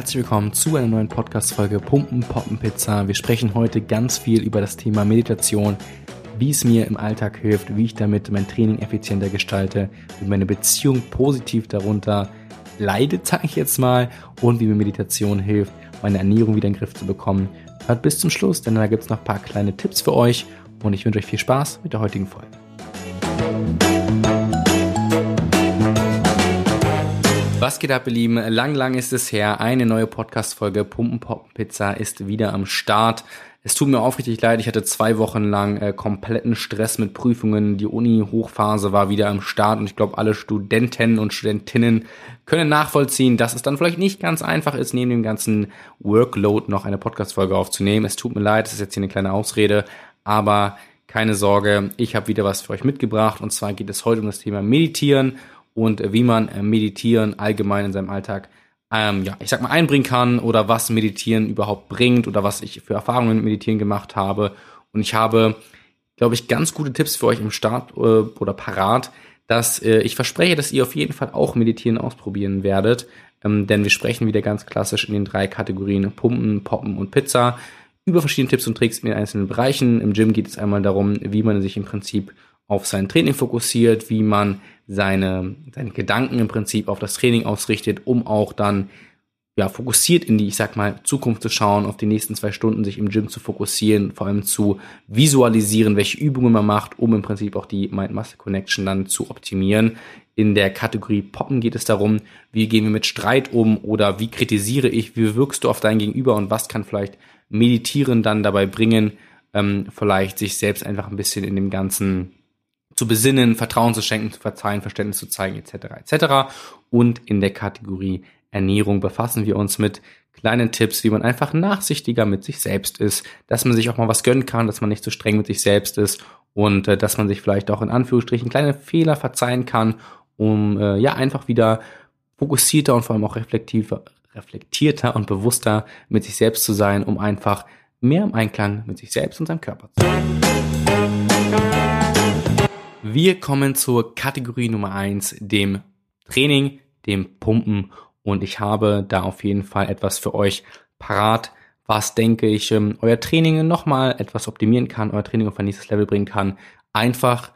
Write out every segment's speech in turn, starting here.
Herzlich willkommen zu einer neuen Podcast-Folge Pumpen, Poppen, Pizza. Wir sprechen heute ganz viel über das Thema Meditation, wie es mir im Alltag hilft, wie ich damit mein Training effizienter gestalte, wie meine Beziehung positiv darunter leidet, sage ich jetzt mal, und wie mir Meditation hilft, meine Ernährung wieder in den Griff zu bekommen. Hört bis zum Schluss, denn da gibt es noch ein paar kleine Tipps für euch und ich wünsche euch viel Spaß mit der heutigen Folge. Was geht ab, ihr Lieben? Lang, lang ist es her. Eine neue Podcast-Folge Pumpen Poppen Pizza ist wieder am Start. Es tut mir aufrichtig leid, ich hatte zwei Wochen lang äh, kompletten Stress mit Prüfungen. Die Uni-Hochphase war wieder am Start und ich glaube, alle Studenten und Studentinnen können nachvollziehen, dass es dann vielleicht nicht ganz einfach ist, neben dem ganzen Workload noch eine Podcast-Folge aufzunehmen. Es tut mir leid, es ist jetzt hier eine kleine Ausrede, aber keine Sorge, ich habe wieder was für euch mitgebracht und zwar geht es heute um das Thema Meditieren und wie man äh, Meditieren allgemein in seinem Alltag, ähm, ja, ich sag mal, einbringen kann oder was Meditieren überhaupt bringt oder was ich für Erfahrungen mit Meditieren gemacht habe. Und ich habe, glaube ich, ganz gute Tipps für euch im Start äh, oder parat, dass äh, ich verspreche, dass ihr auf jeden Fall auch Meditieren ausprobieren werdet. Ähm, denn wir sprechen wieder ganz klassisch in den drei Kategorien Pumpen, Poppen und Pizza über verschiedene Tipps und Tricks in den einzelnen Bereichen. Im Gym geht es einmal darum, wie man sich im Prinzip auf sein Training fokussiert, wie man seine, seine Gedanken im Prinzip auf das Training ausrichtet, um auch dann ja, fokussiert in die, ich sag mal, Zukunft zu schauen, auf die nächsten zwei Stunden sich im Gym zu fokussieren, vor allem zu visualisieren, welche Übungen man macht, um im Prinzip auch die Mind-Muscle-Connection dann zu optimieren. In der Kategorie Poppen geht es darum, wie gehen wir mit Streit um oder wie kritisiere ich, wie wirkst du auf dein Gegenüber und was kann vielleicht Meditieren dann dabei bringen, ähm, vielleicht sich selbst einfach ein bisschen in dem ganzen zu besinnen, Vertrauen zu schenken, zu verzeihen, Verständnis zu zeigen, etc. etc. Und in der Kategorie Ernährung befassen wir uns mit kleinen Tipps, wie man einfach nachsichtiger mit sich selbst ist, dass man sich auch mal was gönnen kann, dass man nicht so streng mit sich selbst ist und äh, dass man sich vielleicht auch in Anführungsstrichen kleine Fehler verzeihen kann, um äh, ja einfach wieder fokussierter und vor allem auch reflektiver, reflektierter und bewusster mit sich selbst zu sein, um einfach mehr im Einklang mit sich selbst und seinem Körper zu sein. Wir kommen zur Kategorie Nummer eins, dem Training, dem Pumpen. Und ich habe da auf jeden Fall etwas für euch parat, was denke ich, ähm, euer Training nochmal etwas optimieren kann, euer Training auf ein nächstes Level bringen kann. Einfach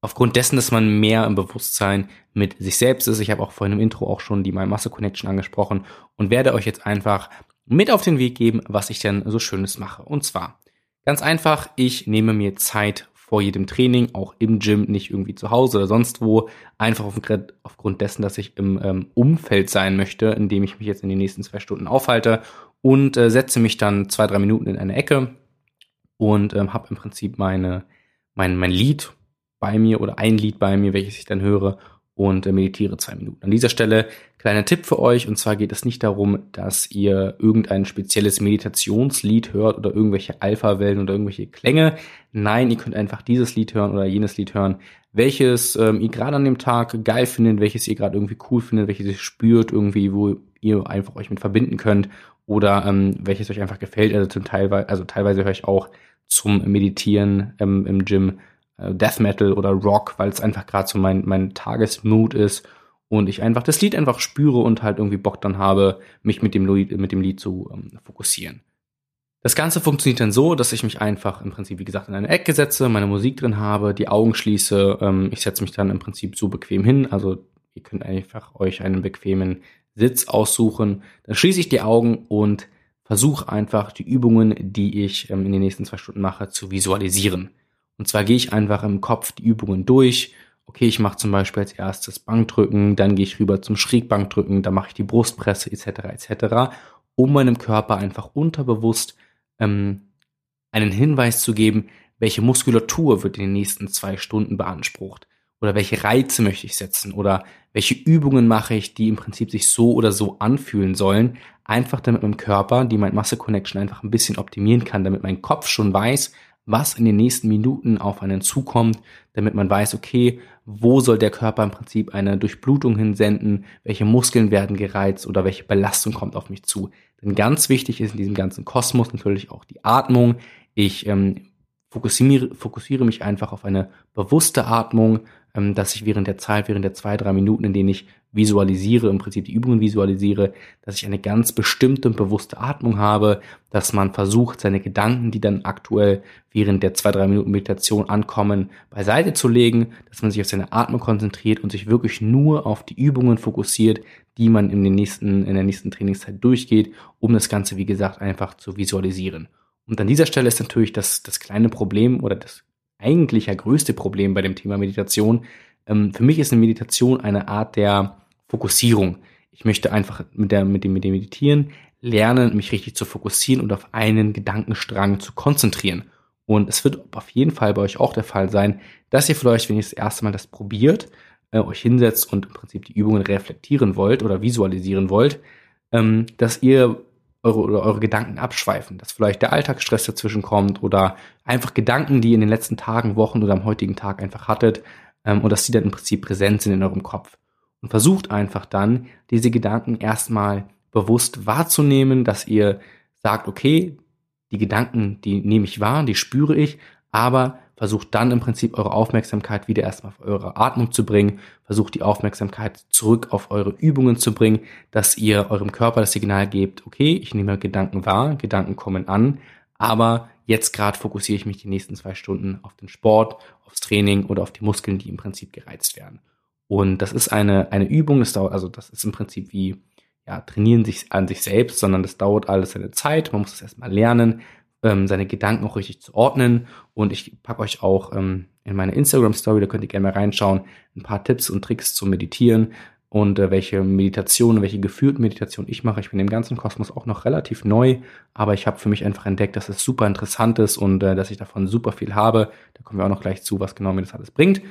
aufgrund dessen, dass man mehr im Bewusstsein mit sich selbst ist. Ich habe auch vorhin im Intro auch schon die My Muscle Connection angesprochen und werde euch jetzt einfach mit auf den Weg geben, was ich denn so Schönes mache. Und zwar ganz einfach, ich nehme mir Zeit vor jedem Training, auch im Gym, nicht irgendwie zu Hause oder sonst wo, einfach aufgrund dessen, dass ich im ähm, Umfeld sein möchte, in dem ich mich jetzt in den nächsten zwei Stunden aufhalte und äh, setze mich dann zwei, drei Minuten in eine Ecke und ähm, habe im Prinzip meine, mein, mein Lied bei mir oder ein Lied bei mir, welches ich dann höre und äh, meditiere zwei Minuten. An dieser Stelle kleiner Tipp für euch und zwar geht es nicht darum, dass ihr irgendein spezielles Meditationslied hört oder irgendwelche Alpha-Wellen oder irgendwelche Klänge. Nein, ihr könnt einfach dieses Lied hören oder jenes Lied hören, welches ähm, ihr gerade an dem Tag geil findet, welches ihr gerade irgendwie cool findet, welches ihr spürt irgendwie, wo ihr einfach euch mit verbinden könnt oder ähm, welches euch einfach gefällt. Also zum Teil, also teilweise höre ich auch zum Meditieren ähm, im Gym Death Metal oder Rock, weil es einfach gerade so mein, mein Tagesmood ist und ich einfach das Lied einfach spüre und halt irgendwie Bock dann habe, mich mit dem Lied, mit dem Lied zu ähm, fokussieren. Das Ganze funktioniert dann so, dass ich mich einfach im Prinzip, wie gesagt, in eine Ecke setze, meine Musik drin habe, die Augen schließe. Ähm, ich setze mich dann im Prinzip so bequem hin. Also ihr könnt einfach euch einen bequemen Sitz aussuchen. Dann schließe ich die Augen und versuche einfach die Übungen, die ich ähm, in den nächsten zwei Stunden mache, zu visualisieren. Und zwar gehe ich einfach im Kopf die Übungen durch. Okay, ich mache zum Beispiel als erstes Bankdrücken, dann gehe ich rüber zum Schrägbankdrücken, dann mache ich die Brustpresse etc. etc., um meinem Körper einfach unterbewusst ähm, einen Hinweis zu geben, welche Muskulatur wird in den nächsten zwei Stunden beansprucht oder welche Reize möchte ich setzen oder welche Übungen mache ich, die im Prinzip sich so oder so anfühlen sollen, einfach damit mein Körper die Mind-Muscle-Connection einfach ein bisschen optimieren kann, damit mein Kopf schon weiß, was in den nächsten Minuten auf einen zukommt, damit man weiß, okay, wo soll der Körper im Prinzip eine Durchblutung hinsenden, welche Muskeln werden gereizt oder welche Belastung kommt auf mich zu. Denn ganz wichtig ist in diesem ganzen Kosmos natürlich auch die Atmung. Ich ähm, fokussiere, fokussiere mich einfach auf eine bewusste Atmung, ähm, dass ich während der Zeit, während der zwei, drei Minuten, in denen ich visualisiere, im Prinzip die Übungen visualisiere, dass ich eine ganz bestimmte und bewusste Atmung habe, dass man versucht, seine Gedanken, die dann aktuell während der zwei, drei Minuten Meditation ankommen, beiseite zu legen, dass man sich auf seine Atmung konzentriert und sich wirklich nur auf die Übungen fokussiert, die man in, den nächsten, in der nächsten Trainingszeit durchgeht, um das Ganze, wie gesagt, einfach zu visualisieren. Und an dieser Stelle ist natürlich das, das kleine Problem oder das eigentlich ja größte Problem bei dem Thema Meditation. Ähm, für mich ist eine Meditation eine Art der Fokussierung. Ich möchte einfach mit, der, mit, dem, mit dem Meditieren lernen, mich richtig zu fokussieren und auf einen Gedankenstrang zu konzentrieren. Und es wird auf jeden Fall bei euch auch der Fall sein, dass ihr vielleicht, wenn ihr das erste Mal das probiert, äh, euch hinsetzt und im Prinzip die Übungen reflektieren wollt oder visualisieren wollt, ähm, dass ihr eure, oder eure Gedanken abschweifen, dass vielleicht der Alltagsstress dazwischen kommt oder einfach Gedanken, die ihr in den letzten Tagen, Wochen oder am heutigen Tag einfach hattet ähm, und dass die dann im Prinzip präsent sind in eurem Kopf. Und versucht einfach dann, diese Gedanken erstmal bewusst wahrzunehmen, dass ihr sagt, okay, die Gedanken, die nehme ich wahr, die spüre ich, aber versucht dann im Prinzip eure Aufmerksamkeit wieder erstmal auf eure Atmung zu bringen, versucht die Aufmerksamkeit zurück auf eure Übungen zu bringen, dass ihr eurem Körper das Signal gebt, okay, ich nehme Gedanken wahr, Gedanken kommen an, aber jetzt gerade fokussiere ich mich die nächsten zwei Stunden auf den Sport, aufs Training oder auf die Muskeln, die im Prinzip gereizt werden. Und das ist eine, eine Übung, das dauert, also das ist im Prinzip wie, ja, trainieren sich an sich selbst, sondern das dauert alles seine Zeit. Man muss es erstmal lernen, ähm, seine Gedanken auch richtig zu ordnen. Und ich packe euch auch ähm, in meine Instagram-Story, da könnt ihr gerne mal reinschauen, ein paar Tipps und Tricks zum Meditieren und äh, welche Meditation, welche geführten Meditation ich mache. Ich bin im ganzen Kosmos auch noch relativ neu, aber ich habe für mich einfach entdeckt, dass es super interessant ist und äh, dass ich davon super viel habe. Da kommen wir auch noch gleich zu, was genau mir das alles bringt.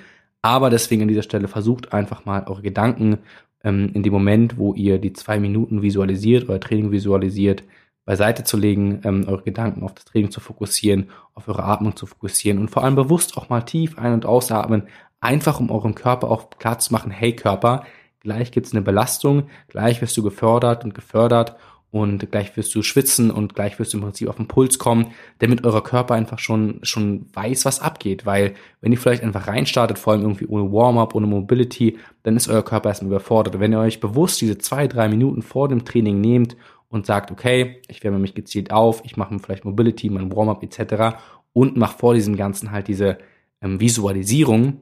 Aber deswegen an dieser Stelle versucht einfach mal eure Gedanken ähm, in dem Moment, wo ihr die zwei Minuten visualisiert, euer Training visualisiert, beiseite zu legen, ähm, eure Gedanken auf das Training zu fokussieren, auf eure Atmung zu fokussieren und vor allem bewusst auch mal tief ein- und ausatmen, einfach um eurem Körper auch klar zu machen, hey Körper, gleich gibt's eine Belastung, gleich wirst du gefördert und gefördert und gleich wirst du schwitzen und gleich wirst du im Prinzip auf den Puls kommen, damit euer Körper einfach schon, schon weiß, was abgeht, weil wenn ihr vielleicht einfach reinstartet, vor allem irgendwie ohne Warm-up, ohne Mobility, dann ist euer Körper erstmal überfordert. Wenn ihr euch bewusst diese zwei, drei Minuten vor dem Training nehmt und sagt, okay, ich wärme mich gezielt auf, ich mache vielleicht Mobility, mein Warm-up etc. und mache vor diesem Ganzen halt diese ähm, Visualisierung,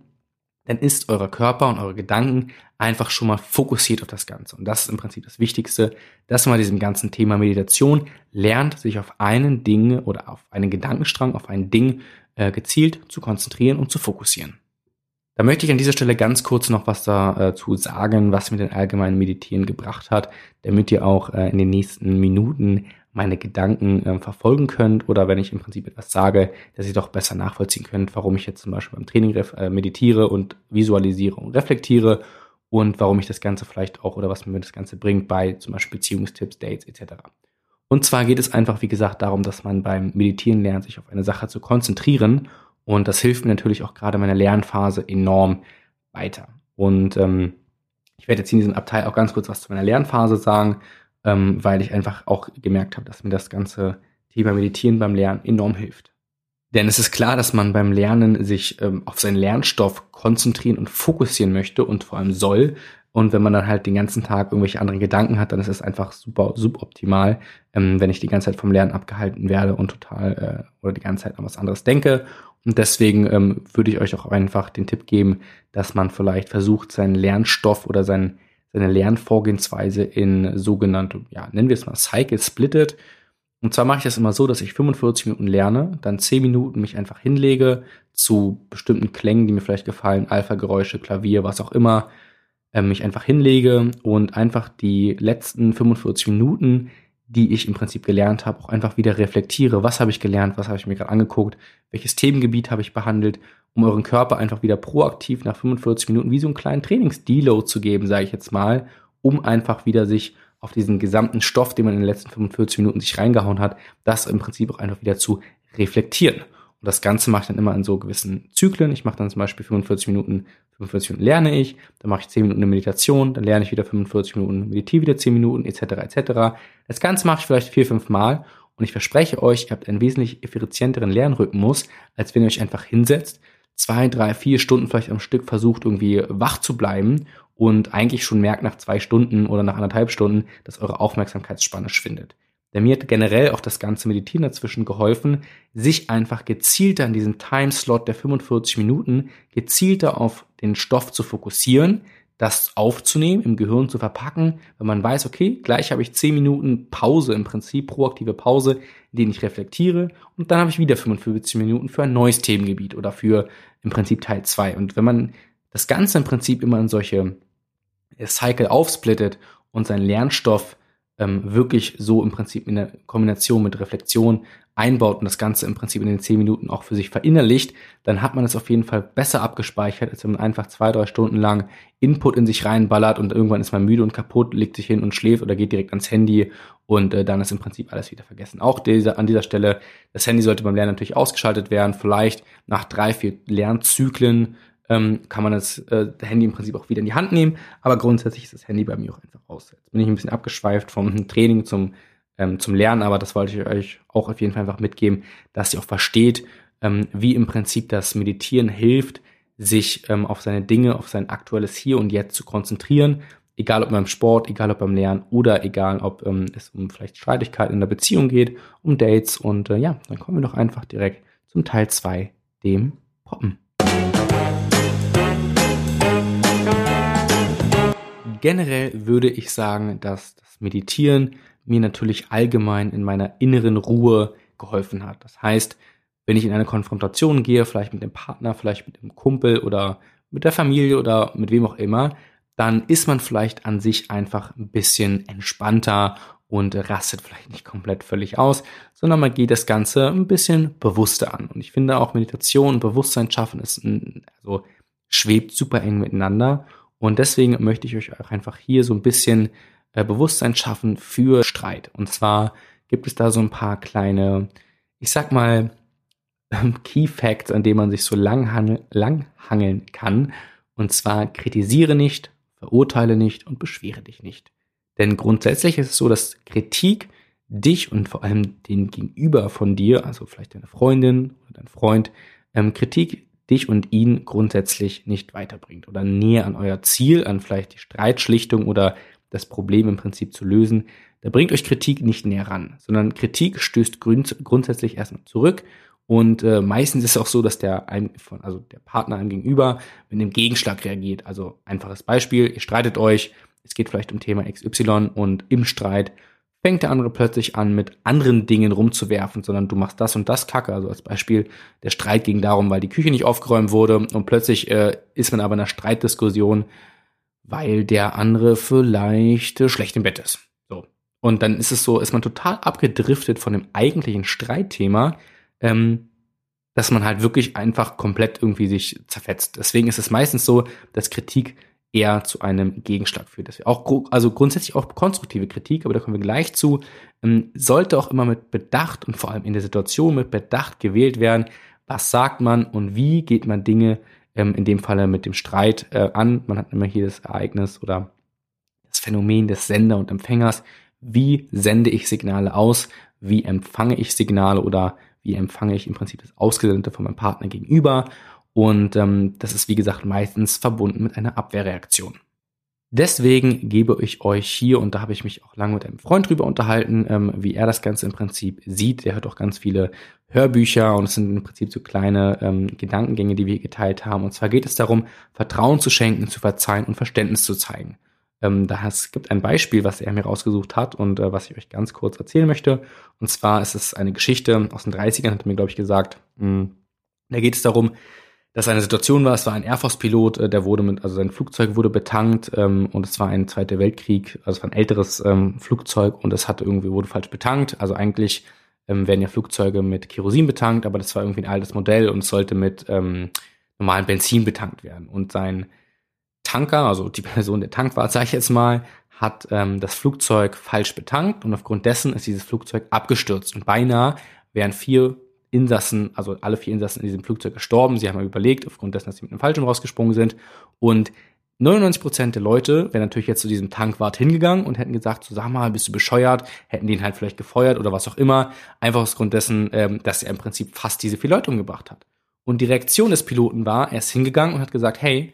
dann ist euer Körper und eure Gedanken einfach schon mal fokussiert auf das Ganze. Und das ist im Prinzip das Wichtigste, dass man diesem ganzen Thema Meditation lernt, sich auf einen Ding oder auf einen Gedankenstrang, auf ein Ding äh, gezielt zu konzentrieren und zu fokussieren. Da möchte ich an dieser Stelle ganz kurz noch was dazu sagen, was mir den allgemeinen Meditieren gebracht hat, damit ihr auch äh, in den nächsten Minuten meine Gedanken äh, verfolgen könnt oder wenn ich im Prinzip etwas sage, dass ihr doch besser nachvollziehen könnt, warum ich jetzt zum Beispiel beim Training äh, meditiere und visualisiere und reflektiere und warum ich das Ganze vielleicht auch oder was mir das Ganze bringt bei zum Beispiel Beziehungstipps, Dates etc. Und zwar geht es einfach, wie gesagt, darum, dass man beim Meditieren lernt, sich auf eine Sache zu konzentrieren und das hilft mir natürlich auch gerade in meiner Lernphase enorm weiter. Und ähm, ich werde jetzt in diesem Abteil auch ganz kurz was zu meiner Lernphase sagen, ähm, weil ich einfach auch gemerkt habe, dass mir das ganze Thema Meditieren beim Lernen enorm hilft. Denn es ist klar, dass man beim Lernen sich ähm, auf seinen Lernstoff konzentrieren und fokussieren möchte und vor allem soll. Und wenn man dann halt den ganzen Tag irgendwelche anderen Gedanken hat, dann ist es einfach super suboptimal, ähm, wenn ich die ganze Zeit vom Lernen abgehalten werde und total äh, oder die ganze Zeit an was anderes denke und deswegen ähm, würde ich euch auch einfach den Tipp geben, dass man vielleicht versucht, seinen Lernstoff oder sein, seine Lernvorgehensweise in sogenannte, ja, nennen wir es mal Cycle splittet. Und zwar mache ich das immer so, dass ich 45 Minuten lerne, dann 10 Minuten mich einfach hinlege zu bestimmten Klängen, die mir vielleicht gefallen, Alpha-Geräusche, Klavier, was auch immer, äh, mich einfach hinlege und einfach die letzten 45 Minuten die ich im Prinzip gelernt habe, auch einfach wieder reflektiere. Was habe ich gelernt? Was habe ich mir gerade angeguckt? Welches Themengebiet habe ich behandelt? Um euren Körper einfach wieder proaktiv nach 45 Minuten wie so einen kleinen Trainings-Deload zu geben, sage ich jetzt mal, um einfach wieder sich auf diesen gesamten Stoff, den man in den letzten 45 Minuten sich reingehauen hat, das im Prinzip auch einfach wieder zu reflektieren. Und das Ganze mache ich dann immer in so gewissen Zyklen. Ich mache dann zum Beispiel 45 Minuten, 45 Minuten lerne ich, dann mache ich 10 Minuten eine Meditation, dann lerne ich wieder 45 Minuten, meditiere wieder 10 Minuten, etc. etc. Das Ganze mache ich vielleicht vier, fünf Mal Und ich verspreche euch, ihr habt einen wesentlich effizienteren Lernrhythmus, als wenn ihr euch einfach hinsetzt, zwei, drei, vier Stunden vielleicht am Stück versucht, irgendwie wach zu bleiben und eigentlich schon merkt nach zwei Stunden oder nach anderthalb Stunden, dass eure Aufmerksamkeitsspanne schwindet. Denn mir hat generell auch das ganze Meditieren dazwischen geholfen, sich einfach gezielter in diesen Timeslot der 45 Minuten gezielter auf den Stoff zu fokussieren, das aufzunehmen, im Gehirn zu verpacken, wenn man weiß, okay, gleich habe ich 10 Minuten Pause im Prinzip, proaktive Pause, in denen ich reflektiere und dann habe ich wieder 45 Minuten für ein neues Themengebiet oder für im Prinzip Teil 2. Und wenn man das Ganze im Prinzip immer in solche Cycle aufsplittet und seinen Lernstoff ähm, wirklich so im Prinzip in der Kombination mit Reflexion einbaut und das Ganze im Prinzip in den zehn Minuten auch für sich verinnerlicht, dann hat man es auf jeden Fall besser abgespeichert, als wenn man einfach zwei, drei Stunden lang Input in sich reinballert und irgendwann ist man müde und kaputt, legt sich hin und schläft oder geht direkt ans Handy und äh, dann ist im Prinzip alles wieder vergessen. Auch diese, an dieser Stelle, das Handy sollte beim Lernen natürlich ausgeschaltet werden, vielleicht nach drei, vier Lernzyklen ähm, kann man das äh, Handy im Prinzip auch wieder in die Hand nehmen. Aber grundsätzlich ist das Handy bei mir auch einfach raus. Jetzt bin ich ein bisschen abgeschweift vom Training zum, ähm, zum Lernen, aber das wollte ich euch auch auf jeden Fall einfach mitgeben, dass ihr auch versteht, ähm, wie im Prinzip das Meditieren hilft, sich ähm, auf seine Dinge, auf sein aktuelles Hier und Jetzt zu konzentrieren. Egal ob beim Sport, egal ob beim Lernen oder egal ob ähm, es um vielleicht Streitigkeiten in der Beziehung geht, um Dates und äh, ja, dann kommen wir doch einfach direkt zum Teil 2, dem Poppen. Generell würde ich sagen, dass das Meditieren mir natürlich allgemein in meiner inneren Ruhe geholfen hat. Das heißt, wenn ich in eine Konfrontation gehe, vielleicht mit dem Partner, vielleicht mit dem Kumpel oder mit der Familie oder mit wem auch immer, dann ist man vielleicht an sich einfach ein bisschen entspannter und rastet vielleicht nicht komplett völlig aus, sondern man geht das Ganze ein bisschen bewusster an. Und ich finde auch Meditation und Bewusstsein schaffen ist ein, also schwebt super eng miteinander. Und deswegen möchte ich euch auch einfach hier so ein bisschen äh, Bewusstsein schaffen für Streit. Und zwar gibt es da so ein paar kleine, ich sag mal, Key Facts, an denen man sich so lang, lang hangeln kann. Und zwar kritisiere nicht, verurteile nicht und beschwere dich nicht. Denn grundsätzlich ist es so, dass Kritik dich und vor allem den Gegenüber von dir, also vielleicht deine Freundin oder dein Freund, ähm, Kritik dich und ihn grundsätzlich nicht weiterbringt oder näher an euer Ziel, an vielleicht die Streitschlichtung oder das Problem im Prinzip zu lösen, da bringt euch Kritik nicht näher ran, sondern Kritik stößt grund grundsätzlich erstmal zurück und äh, meistens ist es auch so, dass der, also der Partner einem gegenüber mit einem Gegenschlag reagiert. Also einfaches Beispiel, ihr streitet euch, es geht vielleicht um Thema XY und im Streit fängt der andere plötzlich an, mit anderen Dingen rumzuwerfen, sondern du machst das und das Kacke. Also als Beispiel, der Streit ging darum, weil die Küche nicht aufgeräumt wurde und plötzlich äh, ist man aber in einer Streitdiskussion, weil der andere vielleicht äh, schlecht im Bett ist. So. Und dann ist es so, ist man total abgedriftet von dem eigentlichen Streitthema, ähm, dass man halt wirklich einfach komplett irgendwie sich zerfetzt. Deswegen ist es meistens so, dass Kritik eher zu einem Gegenschlag führt. Das auch, also grundsätzlich auch konstruktive Kritik, aber da kommen wir gleich zu, ähm, sollte auch immer mit Bedacht und vor allem in der Situation mit Bedacht gewählt werden. Was sagt man und wie geht man Dinge ähm, in dem Falle mit dem Streit äh, an? Man hat immer hier das Ereignis oder das Phänomen des Sender und Empfängers. Wie sende ich Signale aus? Wie empfange ich Signale oder wie empfange ich im Prinzip das Ausgesendete von meinem Partner gegenüber? Und ähm, das ist, wie gesagt, meistens verbunden mit einer Abwehrreaktion. Deswegen gebe ich euch hier, und da habe ich mich auch lange mit einem Freund drüber unterhalten, ähm, wie er das Ganze im Prinzip sieht. Der hört auch ganz viele Hörbücher und es sind im Prinzip so kleine ähm, Gedankengänge, die wir geteilt haben. Und zwar geht es darum, Vertrauen zu schenken, zu verzeihen und Verständnis zu zeigen. Ähm, da es gibt ein Beispiel, was er mir rausgesucht hat und äh, was ich euch ganz kurz erzählen möchte. Und zwar ist es eine Geschichte aus den 30ern, hat er mir, glaube ich, gesagt. Mh, hm, da geht es darum, dass eine Situation war, es war ein Air Force-Pilot, äh, der wurde mit, also sein Flugzeug wurde betankt ähm, und es war ein Zweiter Weltkrieg, also es war ein älteres ähm, Flugzeug und es hatte irgendwie, wurde falsch betankt. Also eigentlich ähm, werden ja Flugzeuge mit Kerosin betankt, aber das war irgendwie ein altes Modell und es sollte mit ähm, normalem Benzin betankt werden. Und sein Tanker, also die Person, der Tank war, sage ich jetzt mal, hat ähm, das Flugzeug falsch betankt und aufgrund dessen ist dieses Flugzeug abgestürzt und beinahe wären vier Insassen, also alle vier Insassen in diesem Flugzeug gestorben. Sie haben überlegt, aufgrund dessen, dass sie mit einem Fallschirm rausgesprungen sind. Und 99% der Leute wären natürlich jetzt zu diesem Tankwart hingegangen und hätten gesagt, so sag mal, bist du bescheuert, hätten den halt vielleicht gefeuert oder was auch immer, einfach aus Grund dessen, ähm, dass er im Prinzip fast diese vier Leute umgebracht hat. Und die Reaktion des Piloten war, er ist hingegangen und hat gesagt, hey,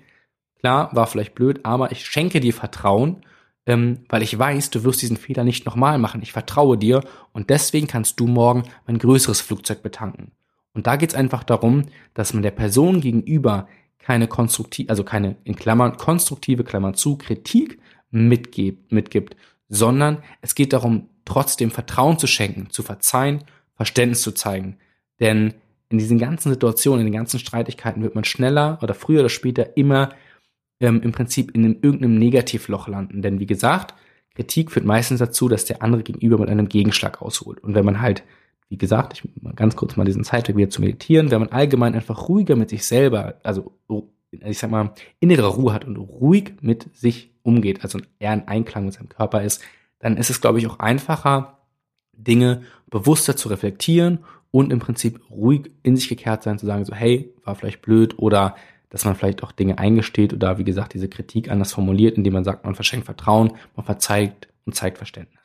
klar, war vielleicht blöd, aber ich schenke dir Vertrauen, ähm, weil ich weiß, du wirst diesen Fehler nicht nochmal machen. Ich vertraue dir und deswegen kannst du morgen mein größeres Flugzeug betanken. Und da geht es einfach darum, dass man der Person gegenüber keine konstruktive, also keine in Klammern konstruktive Klammern zu Kritik mitgibt, mitgibt, sondern es geht darum, trotzdem Vertrauen zu schenken, zu verzeihen, Verständnis zu zeigen. Denn in diesen ganzen Situationen, in den ganzen Streitigkeiten wird man schneller oder früher oder später immer ähm, im Prinzip in einem, irgendeinem Negativloch landen. Denn wie gesagt, Kritik führt meistens dazu, dass der andere gegenüber mit einem Gegenschlag ausholt. Und wenn man halt wie gesagt, ich mal ganz kurz mal diesen Zeitweg wieder zu meditieren, wenn man allgemein einfach ruhiger mit sich selber, also ich sag mal, innere Ruhe hat und ruhig mit sich umgeht, also eher in Einklang mit seinem Körper ist, dann ist es, glaube ich, auch einfacher, Dinge bewusster zu reflektieren und im Prinzip ruhig in sich gekehrt sein, zu sagen, so, hey, war vielleicht blöd oder dass man vielleicht auch Dinge eingesteht oder wie gesagt, diese Kritik anders formuliert, indem man sagt, man verschenkt Vertrauen, man verzeiht und zeigt Verständnis.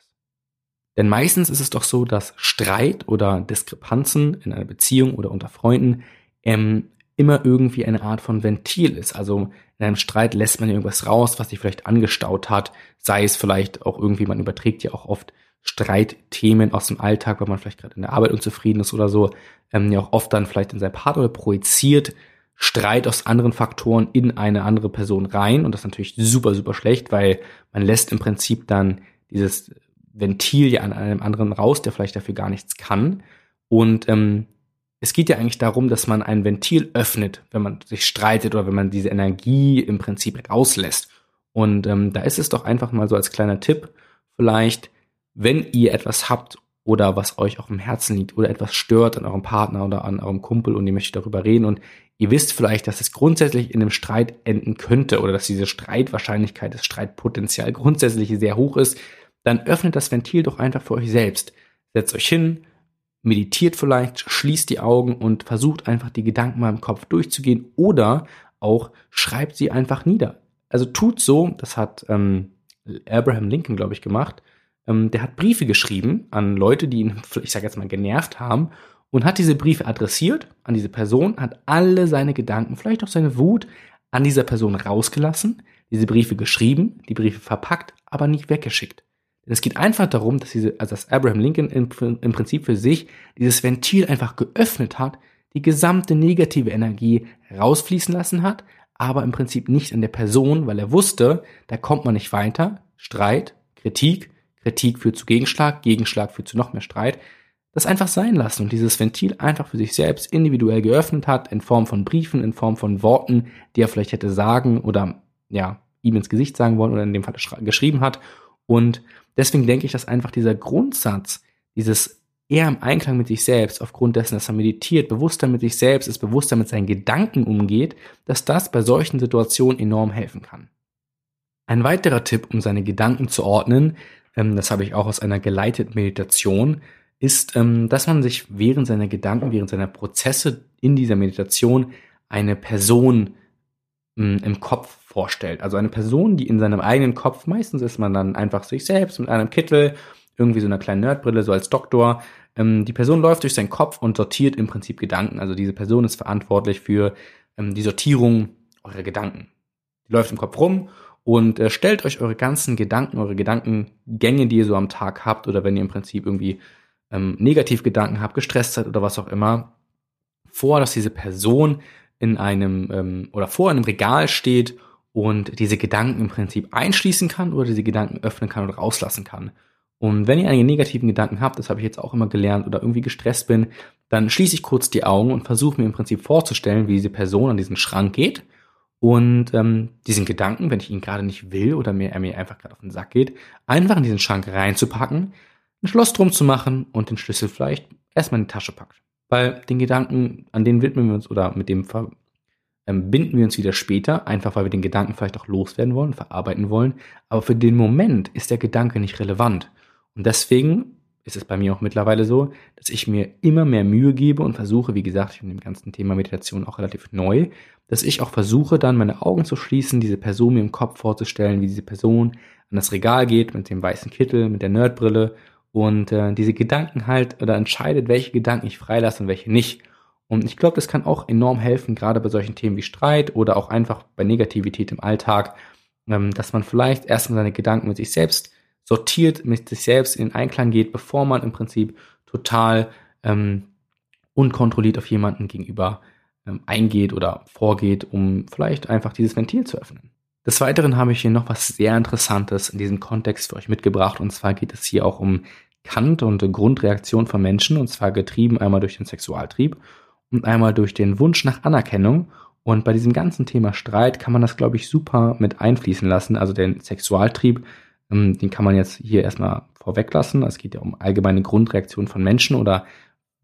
Denn meistens ist es doch so, dass Streit oder Diskrepanzen in einer Beziehung oder unter Freunden ähm, immer irgendwie eine Art von Ventil ist. Also in einem Streit lässt man irgendwas raus, was sich vielleicht angestaut hat, sei es vielleicht auch irgendwie, man überträgt ja auch oft Streitthemen aus dem Alltag, weil man vielleicht gerade in der Arbeit unzufrieden ist oder so, ähm, ja auch oft dann vielleicht in sein Partner projiziert Streit aus anderen Faktoren in eine andere Person rein und das ist natürlich super, super schlecht, weil man lässt im Prinzip dann dieses Ventil ja an einem anderen raus, der vielleicht dafür gar nichts kann. Und ähm, es geht ja eigentlich darum, dass man ein Ventil öffnet, wenn man sich streitet oder wenn man diese Energie im Prinzip rauslässt. Und ähm, da ist es doch einfach mal so als kleiner Tipp, vielleicht, wenn ihr etwas habt oder was euch auch im Herzen liegt oder etwas stört an eurem Partner oder an eurem Kumpel und ihr möchtet darüber reden und ihr wisst vielleicht, dass es grundsätzlich in einem Streit enden könnte oder dass diese Streitwahrscheinlichkeit, das Streitpotenzial grundsätzlich sehr hoch ist, dann öffnet das Ventil doch einfach für euch selbst. Setzt euch hin, meditiert vielleicht, schließt die Augen und versucht einfach die Gedanken mal im Kopf durchzugehen oder auch schreibt sie einfach nieder. Also tut so, das hat ähm, Abraham Lincoln, glaube ich, gemacht. Ähm, der hat Briefe geschrieben an Leute, die ihn, ich sage jetzt mal, genervt haben und hat diese Briefe adressiert an diese Person, hat alle seine Gedanken, vielleicht auch seine Wut an dieser Person rausgelassen, diese Briefe geschrieben, die Briefe verpackt, aber nicht weggeschickt. Es geht einfach darum, dass diese, also dass Abraham Lincoln im, im Prinzip für sich dieses Ventil einfach geöffnet hat, die gesamte negative Energie rausfließen lassen hat, aber im Prinzip nicht an der Person, weil er wusste, da kommt man nicht weiter. Streit, Kritik, Kritik führt zu Gegenschlag, Gegenschlag führt zu noch mehr Streit. Das einfach sein lassen und dieses Ventil einfach für sich selbst individuell geöffnet hat, in Form von Briefen, in Form von Worten, die er vielleicht hätte sagen oder ja, ihm ins Gesicht sagen wollen oder in dem Fall geschrieben hat. Und deswegen denke ich, dass einfach dieser Grundsatz, dieses eher im Einklang mit sich selbst, aufgrund dessen, dass er meditiert, bewusster mit sich selbst ist, bewusster mit seinen Gedanken umgeht, dass das bei solchen Situationen enorm helfen kann. Ein weiterer Tipp, um seine Gedanken zu ordnen, ähm, das habe ich auch aus einer geleiteten Meditation, ist, ähm, dass man sich während seiner Gedanken, während seiner Prozesse in dieser Meditation eine Person ähm, im Kopf vorstellt. Also eine Person, die in seinem eigenen Kopf, meistens ist man dann einfach sich selbst mit einem Kittel, irgendwie so einer kleinen Nerdbrille, so als Doktor. Ähm, die Person läuft durch seinen Kopf und sortiert im Prinzip Gedanken. Also diese Person ist verantwortlich für die Sortierung eurer Gedanken. Die läuft im Kopf rum und äh, stellt euch eure ganzen Gedanken, eure Gedankengänge, die ihr so am Tag habt, oder wenn ihr im Prinzip irgendwie ähm, Negativgedanken habt, gestresst seid oder was auch immer, vor, dass diese Person in einem ähm, oder vor einem Regal steht und diese Gedanken im Prinzip einschließen kann oder diese Gedanken öffnen kann oder rauslassen kann. Und wenn ihr einige negativen Gedanken habt, das habe ich jetzt auch immer gelernt oder irgendwie gestresst bin, dann schließe ich kurz die Augen und versuche mir im Prinzip vorzustellen, wie diese Person an diesen Schrank geht und ähm, diesen Gedanken, wenn ich ihn gerade nicht will oder mir, er mir einfach gerade auf den Sack geht, einfach in diesen Schrank reinzupacken, ein Schloss drum zu machen und den Schlüssel vielleicht erstmal in die Tasche packt. Weil den Gedanken, an den widmen wir uns oder mit dem ähm, binden wir uns wieder später, einfach weil wir den Gedanken vielleicht auch loswerden wollen, verarbeiten wollen. Aber für den Moment ist der Gedanke nicht relevant. Und deswegen ist es bei mir auch mittlerweile so, dass ich mir immer mehr Mühe gebe und versuche, wie gesagt, ich bin dem ganzen Thema Meditation auch relativ neu, dass ich auch versuche, dann meine Augen zu schließen, diese Person mir im Kopf vorzustellen, wie diese Person an das Regal geht mit dem weißen Kittel, mit der Nerdbrille und äh, diese Gedanken halt oder entscheidet, welche Gedanken ich freilasse und welche nicht. Und ich glaube, das kann auch enorm helfen, gerade bei solchen Themen wie Streit oder auch einfach bei Negativität im Alltag, ähm, dass man vielleicht erstmal seine Gedanken mit sich selbst sortiert mit sich selbst in Einklang geht, bevor man im Prinzip total ähm, unkontrolliert auf jemanden gegenüber ähm, eingeht oder vorgeht, um vielleicht einfach dieses Ventil zu öffnen. Des Weiteren habe ich hier noch was sehr Interessantes in diesem Kontext für euch mitgebracht. Und zwar geht es hier auch um Kant und Grundreaktion von Menschen. Und zwar getrieben einmal durch den Sexualtrieb und einmal durch den Wunsch nach Anerkennung. Und bei diesem ganzen Thema Streit kann man das, glaube ich, super mit einfließen lassen. Also den Sexualtrieb ähm, den kann man jetzt hier erstmal vorweglassen. Es geht ja um allgemeine Grundreaktionen von Menschen oder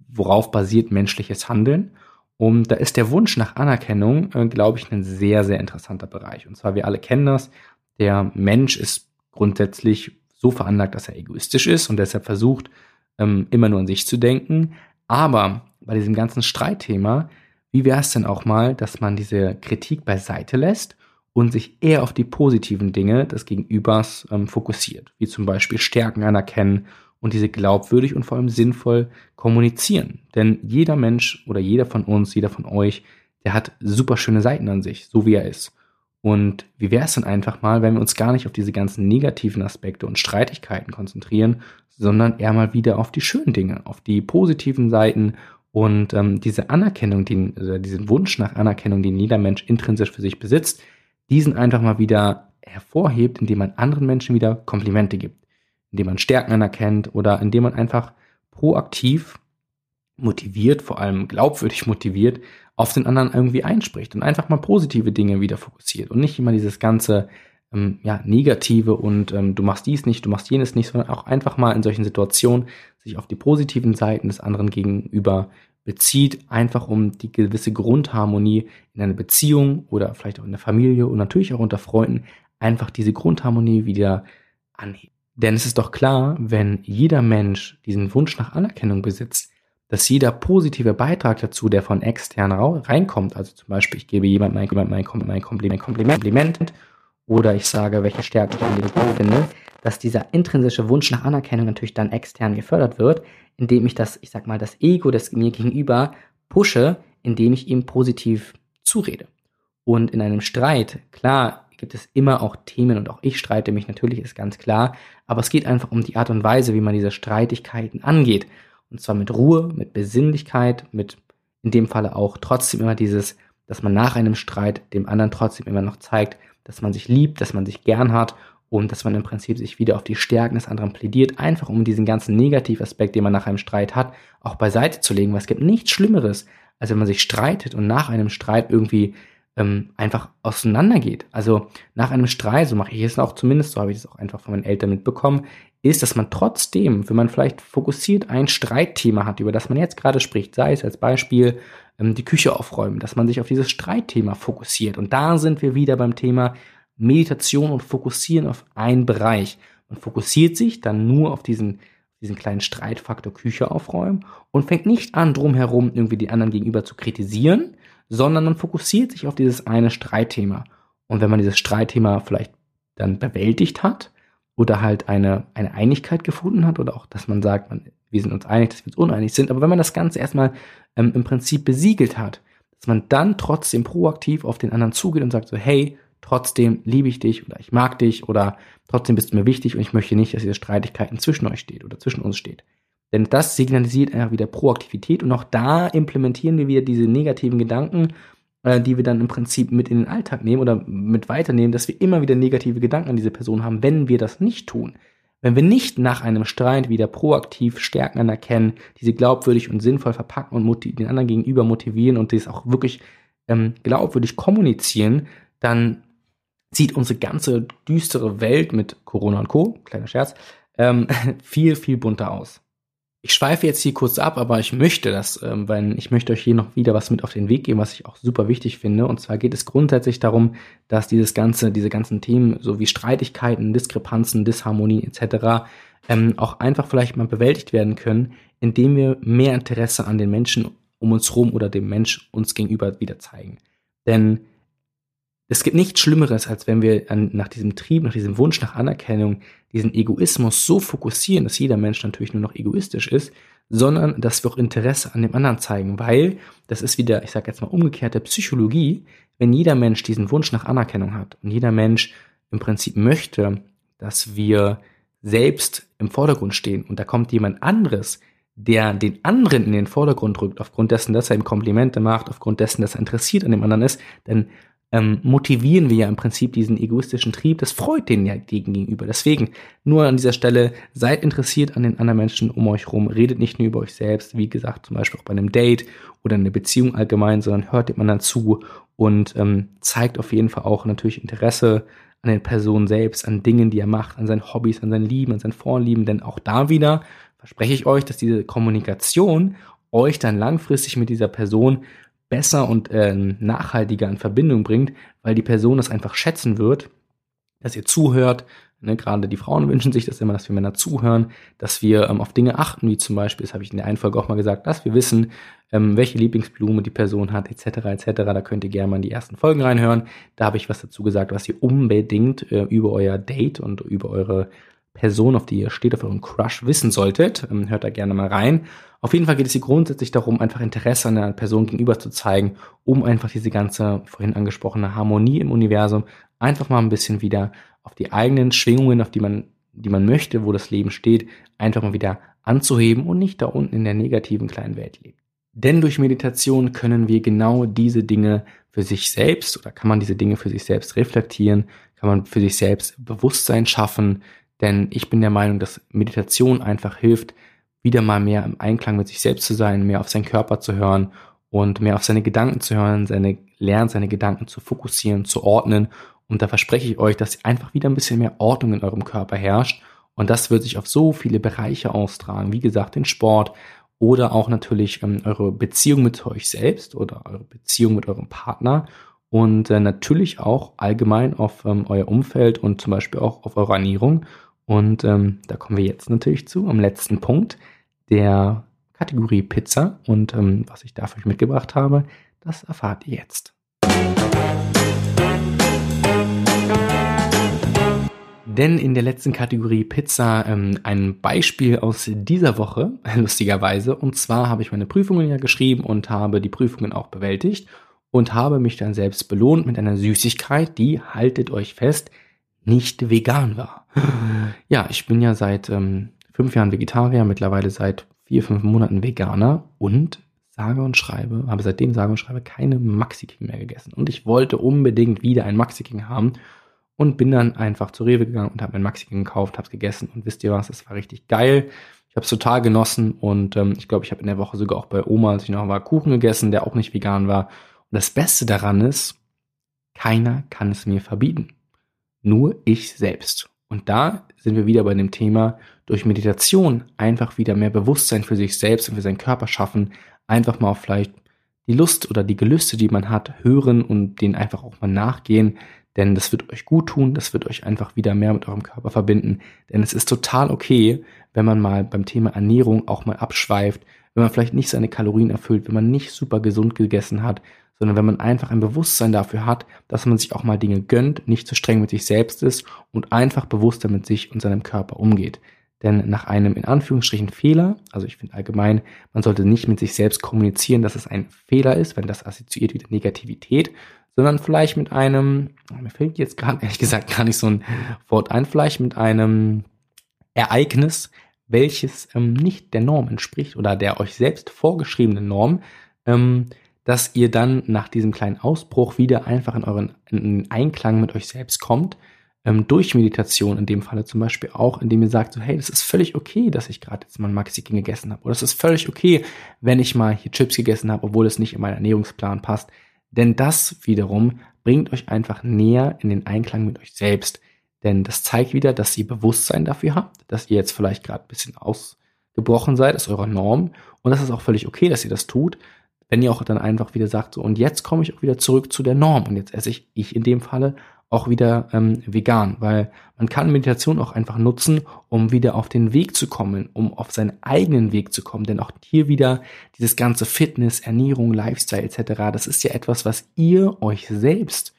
worauf basiert menschliches Handeln. Und da ist der Wunsch nach Anerkennung, äh, glaube ich, ein sehr, sehr interessanter Bereich. Und zwar, wir alle kennen das. Der Mensch ist grundsätzlich so veranlagt, dass er egoistisch ist und deshalb versucht, ähm, immer nur an sich zu denken. Aber bei diesem ganzen Streitthema, wie wäre es denn auch mal, dass man diese Kritik beiseite lässt und sich eher auf die positiven Dinge des Gegenübers ähm, fokussiert, wie zum Beispiel Stärken anerkennen und diese glaubwürdig und vor allem sinnvoll kommunizieren. Denn jeder Mensch oder jeder von uns, jeder von euch, der hat super schöne Seiten an sich, so wie er ist. Und wie wäre es denn einfach mal, wenn wir uns gar nicht auf diese ganzen negativen Aspekte und Streitigkeiten konzentrieren, sondern eher mal wieder auf die schönen Dinge, auf die positiven Seiten und ähm, diese Anerkennung, die, also diesen Wunsch nach Anerkennung, den jeder Mensch intrinsisch für sich besitzt, diesen einfach mal wieder hervorhebt, indem man anderen Menschen wieder Komplimente gibt, indem man Stärken anerkennt oder indem man einfach proaktiv motiviert, vor allem glaubwürdig motiviert, auf den anderen irgendwie einspricht und einfach mal positive Dinge wieder fokussiert und nicht immer dieses ganze ähm, ja, Negative und ähm, du machst dies nicht, du machst jenes nicht, sondern auch einfach mal in solchen Situationen sich auf die positiven Seiten des anderen gegenüber bezieht, einfach um die gewisse Grundharmonie in einer Beziehung oder vielleicht auch in der Familie und natürlich auch unter Freunden einfach diese Grundharmonie wieder anhebt. Denn es ist doch klar, wenn jeder Mensch diesen Wunsch nach Anerkennung besitzt, dass jeder positive Beitrag dazu, der von extern reinkommt, also zum Beispiel, ich gebe jemandem mein, mein, mein, Kompliment, Kompliment oder ich sage, welche Stärken ich gut finde, dass dieser intrinsische Wunsch nach Anerkennung natürlich dann extern gefördert wird, indem ich das, ich sag mal, das Ego des mir gegenüber pushe, indem ich ihm positiv zurede. Und in einem Streit, klar, gibt es immer auch Themen und auch ich streite mich natürlich, ist ganz klar, aber es geht einfach um die Art und Weise, wie man diese Streitigkeiten angeht. Und zwar mit Ruhe, mit Besinnlichkeit, mit in dem Falle auch trotzdem immer dieses, dass man nach einem Streit dem anderen trotzdem immer noch zeigt, dass man sich liebt, dass man sich gern hat und dass man im Prinzip sich wieder auf die Stärken des anderen plädiert, einfach um diesen ganzen Negativaspekt, den man nach einem Streit hat, auch beiseite zu legen, weil es gibt nichts Schlimmeres, als wenn man sich streitet und nach einem Streit irgendwie ähm, einfach auseinandergeht. Also nach einem Streit, so mache ich es auch zumindest, so habe ich es auch einfach von meinen Eltern mitbekommen, ist, dass man trotzdem, wenn man vielleicht fokussiert ein Streitthema hat, über das man jetzt gerade spricht, sei es als Beispiel ähm, die Küche aufräumen, dass man sich auf dieses Streitthema fokussiert. Und da sind wir wieder beim Thema Meditation und Fokussieren auf einen Bereich. Man fokussiert sich dann nur auf diesen, diesen kleinen Streitfaktor Küche aufräumen und fängt nicht an, drumherum irgendwie die anderen gegenüber zu kritisieren, sondern man fokussiert sich auf dieses eine Streitthema. Und wenn man dieses Streitthema vielleicht dann bewältigt hat oder halt eine, eine Einigkeit gefunden hat oder auch, dass man sagt, man, wir sind uns einig, dass wir uns uneinig sind, aber wenn man das Ganze erstmal ähm, im Prinzip besiegelt hat, dass man dann trotzdem proaktiv auf den anderen zugeht und sagt so, hey, trotzdem liebe ich dich oder ich mag dich oder trotzdem bist du mir wichtig und ich möchte nicht, dass diese Streitigkeiten zwischen euch steht oder zwischen uns steht. Denn das signalisiert einfach wieder Proaktivität und auch da implementieren wir wieder diese negativen Gedanken, äh, die wir dann im Prinzip mit in den Alltag nehmen oder mit weiternehmen, dass wir immer wieder negative Gedanken an diese Person haben, wenn wir das nicht tun. Wenn wir nicht nach einem Streit wieder proaktiv Stärken anerkennen, diese glaubwürdig und sinnvoll verpacken und den anderen gegenüber motivieren und das auch wirklich ähm, glaubwürdig kommunizieren, dann sieht unsere ganze düstere Welt mit Corona und Co., kleiner Scherz, ähm, viel, viel bunter aus. Ich schweife jetzt hier kurz ab, aber ich möchte das, ähm, weil ich möchte euch hier noch wieder was mit auf den Weg geben, was ich auch super wichtig finde. Und zwar geht es grundsätzlich darum, dass dieses ganze, diese ganzen Themen, so wie Streitigkeiten, Diskrepanzen, Disharmonien etc., ähm, auch einfach vielleicht mal bewältigt werden können, indem wir mehr Interesse an den Menschen um uns herum oder dem Mensch uns gegenüber wieder zeigen. Denn es gibt nichts Schlimmeres, als wenn wir an, nach diesem Trieb, nach diesem Wunsch nach Anerkennung, diesen Egoismus so fokussieren, dass jeder Mensch natürlich nur noch egoistisch ist, sondern dass wir auch Interesse an dem anderen zeigen, weil das ist wieder, ich sage jetzt mal umgekehrte Psychologie, wenn jeder Mensch diesen Wunsch nach Anerkennung hat und jeder Mensch im Prinzip möchte, dass wir selbst im Vordergrund stehen und da kommt jemand anderes, der den anderen in den Vordergrund rückt, aufgrund dessen, dass er ihm Komplimente macht, aufgrund dessen, dass er interessiert an dem anderen ist, dann ähm, motivieren wir ja im Prinzip diesen egoistischen Trieb. Das freut den ja gegenüber. Deswegen nur an dieser Stelle seid interessiert an den anderen Menschen um euch rum. Redet nicht nur über euch selbst, wie gesagt, zum Beispiel auch bei einem Date oder einer Beziehung allgemein, sondern hört dem anderen zu und ähm, zeigt auf jeden Fall auch natürlich Interesse an den Personen selbst, an Dingen, die er macht, an seinen Hobbys, an seinen Lieben, an seinen Vorlieben. Denn auch da wieder verspreche ich euch, dass diese Kommunikation euch dann langfristig mit dieser Person besser und äh, nachhaltiger in Verbindung bringt, weil die Person das einfach schätzen wird, dass ihr zuhört. Ne, gerade die Frauen wünschen sich das immer, dass wir Männer zuhören, dass wir ähm, auf Dinge achten, wie zum Beispiel, das habe ich in der einen Folge auch mal gesagt, dass wir wissen, ähm, welche Lieblingsblume die Person hat, etc. etc. Da könnt ihr gerne mal in die ersten Folgen reinhören. Da habe ich was dazu gesagt, was ihr unbedingt äh, über euer Date und über eure Person, auf die ihr steht, auf euren Crush wissen solltet. Ähm, hört da gerne mal rein. Auf jeden Fall geht es hier grundsätzlich darum, einfach Interesse an der Person gegenüber zu zeigen, um einfach diese ganze vorhin angesprochene Harmonie im Universum einfach mal ein bisschen wieder auf die eigenen Schwingungen, auf die man, die man möchte, wo das Leben steht, einfach mal wieder anzuheben und nicht da unten in der negativen kleinen Welt lebt. Denn durch Meditation können wir genau diese Dinge für sich selbst oder kann man diese Dinge für sich selbst reflektieren, kann man für sich selbst Bewusstsein schaffen, denn ich bin der Meinung, dass Meditation einfach hilft, wieder mal mehr im Einklang mit sich selbst zu sein, mehr auf seinen Körper zu hören und mehr auf seine Gedanken zu hören, seine lernen, seine Gedanken zu fokussieren, zu ordnen. Und da verspreche ich euch, dass einfach wieder ein bisschen mehr Ordnung in eurem Körper herrscht. Und das wird sich auf so viele Bereiche austragen. Wie gesagt, den Sport oder auch natürlich ähm, eure Beziehung mit euch selbst oder eure Beziehung mit eurem Partner und äh, natürlich auch allgemein auf ähm, euer Umfeld und zum Beispiel auch auf eure Ernährung. Und ähm, da kommen wir jetzt natürlich zu, am letzten Punkt der Kategorie Pizza. Und ähm, was ich dafür mitgebracht habe, das erfahrt ihr jetzt. Denn in der letzten Kategorie Pizza ähm, ein Beispiel aus dieser Woche, lustigerweise. Und zwar habe ich meine Prüfungen ja geschrieben und habe die Prüfungen auch bewältigt und habe mich dann selbst belohnt mit einer Süßigkeit, die, haltet euch fest, nicht vegan war. Ja, ich bin ja seit ähm, fünf Jahren Vegetarier, mittlerweile seit vier, fünf Monaten Veganer und sage und schreibe, habe seitdem sage und schreibe keine Maxi King mehr gegessen. Und ich wollte unbedingt wieder ein Maxi King haben und bin dann einfach zur Rewe gegangen und habe ein Maxi King gekauft, habe es gegessen und wisst ihr was, es war richtig geil. Ich habe es total genossen und ähm, ich glaube, ich habe in der Woche sogar auch bei Oma, als ich noch war, Kuchen gegessen, der auch nicht vegan war. Und das Beste daran ist, keiner kann es mir verbieten. Nur ich selbst. Und da sind wir wieder bei dem Thema, durch Meditation einfach wieder mehr Bewusstsein für sich selbst und für seinen Körper schaffen, einfach mal vielleicht die Lust oder die Gelüste, die man hat, hören und denen einfach auch mal nachgehen, denn das wird euch gut tun, das wird euch einfach wieder mehr mit eurem Körper verbinden, denn es ist total okay, wenn man mal beim Thema Ernährung auch mal abschweift, wenn man vielleicht nicht seine Kalorien erfüllt, wenn man nicht super gesund gegessen hat, sondern wenn man einfach ein Bewusstsein dafür hat, dass man sich auch mal Dinge gönnt, nicht zu streng mit sich selbst ist und einfach bewusster mit sich und seinem Körper umgeht. Denn nach einem in Anführungsstrichen Fehler, also ich finde allgemein, man sollte nicht mit sich selbst kommunizieren, dass es ein Fehler ist, wenn das assoziiert wieder Negativität, sondern vielleicht mit einem, mir fällt jetzt gerade ehrlich gesagt gar nicht so ein Wort ein, vielleicht mit einem Ereignis, welches ähm, nicht der Norm entspricht oder der euch selbst vorgeschriebenen Norm, ähm, dass ihr dann nach diesem kleinen Ausbruch wieder einfach in euren in Einklang mit euch selbst kommt, ähm, durch Meditation in dem Falle zum Beispiel auch, indem ihr sagt so, hey, das ist völlig okay, dass ich gerade jetzt mal ein Maxi King gegessen habe. Oder es ist völlig okay, wenn ich mal hier Chips gegessen habe, obwohl es nicht in meinen Ernährungsplan passt. Denn das wiederum bringt euch einfach näher in den Einklang mit euch selbst. Denn das zeigt wieder, dass ihr Bewusstsein dafür habt, dass ihr jetzt vielleicht gerade ein bisschen aus gebrochen seid, ist eure Norm. Und das ist auch völlig okay, dass ihr das tut. Wenn ihr auch dann einfach wieder sagt, so, und jetzt komme ich auch wieder zurück zu der Norm. Und jetzt esse ich, ich in dem Falle, auch wieder ähm, vegan, weil man kann Meditation auch einfach nutzen, um wieder auf den Weg zu kommen, um auf seinen eigenen Weg zu kommen. Denn auch hier wieder dieses ganze Fitness, Ernährung, Lifestyle etc., das ist ja etwas, was ihr euch selbst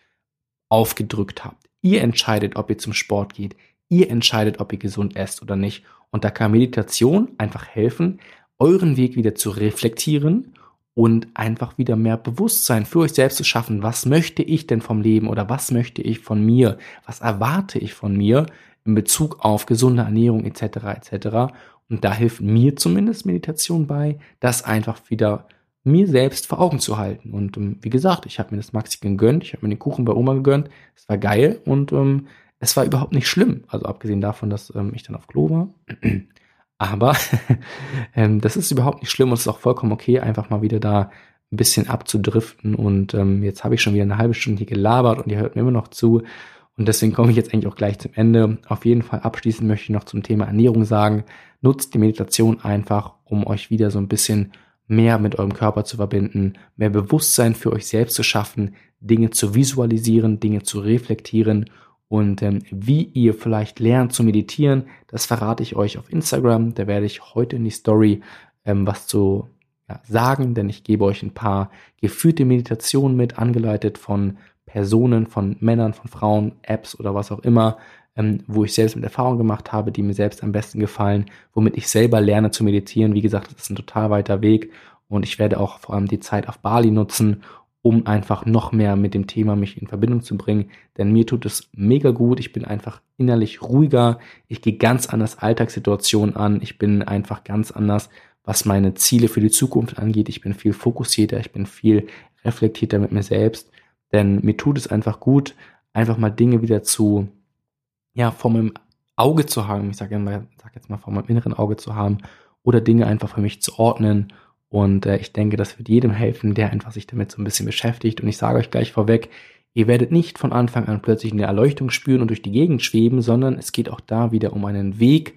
aufgedrückt habt. Ihr entscheidet, ob ihr zum Sport geht. Ihr entscheidet, ob ihr gesund esst oder nicht. Und da kann Meditation einfach helfen, euren Weg wieder zu reflektieren und einfach wieder mehr Bewusstsein für euch selbst zu schaffen. Was möchte ich denn vom Leben oder was möchte ich von mir? Was erwarte ich von mir in Bezug auf gesunde Ernährung etc. etc. Und da hilft mir zumindest Meditation bei, das einfach wieder mir selbst vor Augen zu halten. Und ähm, wie gesagt, ich habe mir das Maxi gegönnt, ich habe mir den Kuchen bei Oma gegönnt, es war geil und ähm, es war überhaupt nicht schlimm. Also abgesehen davon, dass ähm, ich dann auf Klo war. Aber ähm, das ist überhaupt nicht schlimm und es ist auch vollkommen okay, einfach mal wieder da ein bisschen abzudriften. Und ähm, jetzt habe ich schon wieder eine halbe Stunde hier gelabert und ihr hört mir immer noch zu. Und deswegen komme ich jetzt eigentlich auch gleich zum Ende. Auf jeden Fall abschließend möchte ich noch zum Thema Ernährung sagen. Nutzt die Meditation einfach, um euch wieder so ein bisschen mehr mit eurem Körper zu verbinden, mehr Bewusstsein für euch selbst zu schaffen, Dinge zu visualisieren, Dinge zu reflektieren und ähm, wie ihr vielleicht lernt zu meditieren, das verrate ich euch auf Instagram. Da werde ich heute in die Story ähm, was zu ja, sagen, denn ich gebe euch ein paar geführte Meditationen mit, angeleitet von Personen, von Männern, von Frauen, Apps oder was auch immer, ähm, wo ich selbst mit Erfahrung gemacht habe, die mir selbst am besten gefallen, womit ich selber lerne zu meditieren. Wie gesagt, das ist ein total weiter Weg und ich werde auch vor allem die Zeit auf Bali nutzen, um einfach noch mehr mit dem Thema mich in Verbindung zu bringen. Denn mir tut es mega gut. Ich bin einfach innerlich ruhiger. Ich gehe ganz anders Alltagssituationen an. Ich bin einfach ganz anders, was meine Ziele für die Zukunft angeht. Ich bin viel fokussierter. Ich bin viel reflektierter mit mir selbst. Denn mir tut es einfach gut, einfach mal Dinge wieder zu, ja, vor meinem Auge zu haben. Ich sage sag jetzt mal vor meinem inneren Auge zu haben. Oder Dinge einfach für mich zu ordnen und äh, ich denke, das wird jedem helfen, der einfach sich damit so ein bisschen beschäftigt. Und ich sage euch gleich vorweg, ihr werdet nicht von Anfang an plötzlich eine Erleuchtung spüren und durch die Gegend schweben, sondern es geht auch da wieder um einen Weg,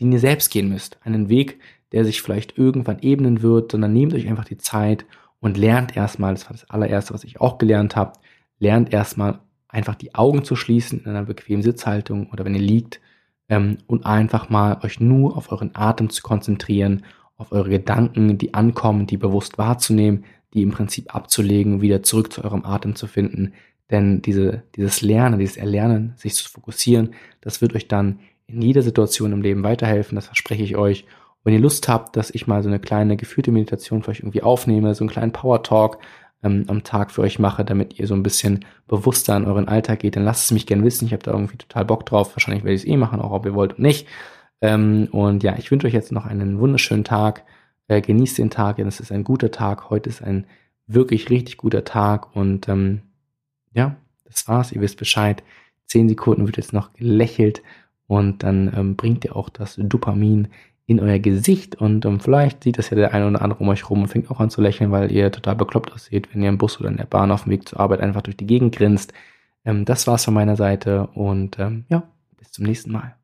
den ihr selbst gehen müsst. Einen Weg, der sich vielleicht irgendwann ebnen wird, sondern nehmt euch einfach die Zeit und lernt erstmal, das war das allererste, was ich auch gelernt habe, lernt erstmal einfach die Augen zu schließen in einer bequemen Sitzhaltung oder wenn ihr liegt ähm, und einfach mal euch nur auf euren Atem zu konzentrieren auf eure Gedanken, die ankommen, die bewusst wahrzunehmen, die im Prinzip abzulegen, wieder zurück zu eurem Atem zu finden. Denn diese, dieses Lernen, dieses Erlernen, sich zu fokussieren, das wird euch dann in jeder Situation im Leben weiterhelfen, das verspreche ich euch. Und wenn ihr Lust habt, dass ich mal so eine kleine geführte Meditation für euch irgendwie aufnehme, so einen kleinen Power Talk ähm, am Tag für euch mache, damit ihr so ein bisschen bewusster in euren Alltag geht, dann lasst es mich gerne wissen. Ich habe da irgendwie total Bock drauf. Wahrscheinlich werde ich es eh machen, auch ob ihr wollt und nicht. Ähm, und ja, ich wünsche euch jetzt noch einen wunderschönen Tag. Äh, genießt den Tag, denn es ist ein guter Tag. Heute ist ein wirklich richtig guter Tag. Und ähm, ja, das war's. Ihr wisst Bescheid. Zehn Sekunden wird jetzt noch gelächelt und dann ähm, bringt ihr auch das Dopamin in euer Gesicht und ähm, vielleicht sieht das ja der eine oder andere um euch rum und fängt auch an zu lächeln, weil ihr total bekloppt aussieht, wenn ihr im Bus oder in der Bahn auf dem Weg zur Arbeit einfach durch die Gegend grinst. Ähm, das war's von meiner Seite und ähm, ja, bis zum nächsten Mal.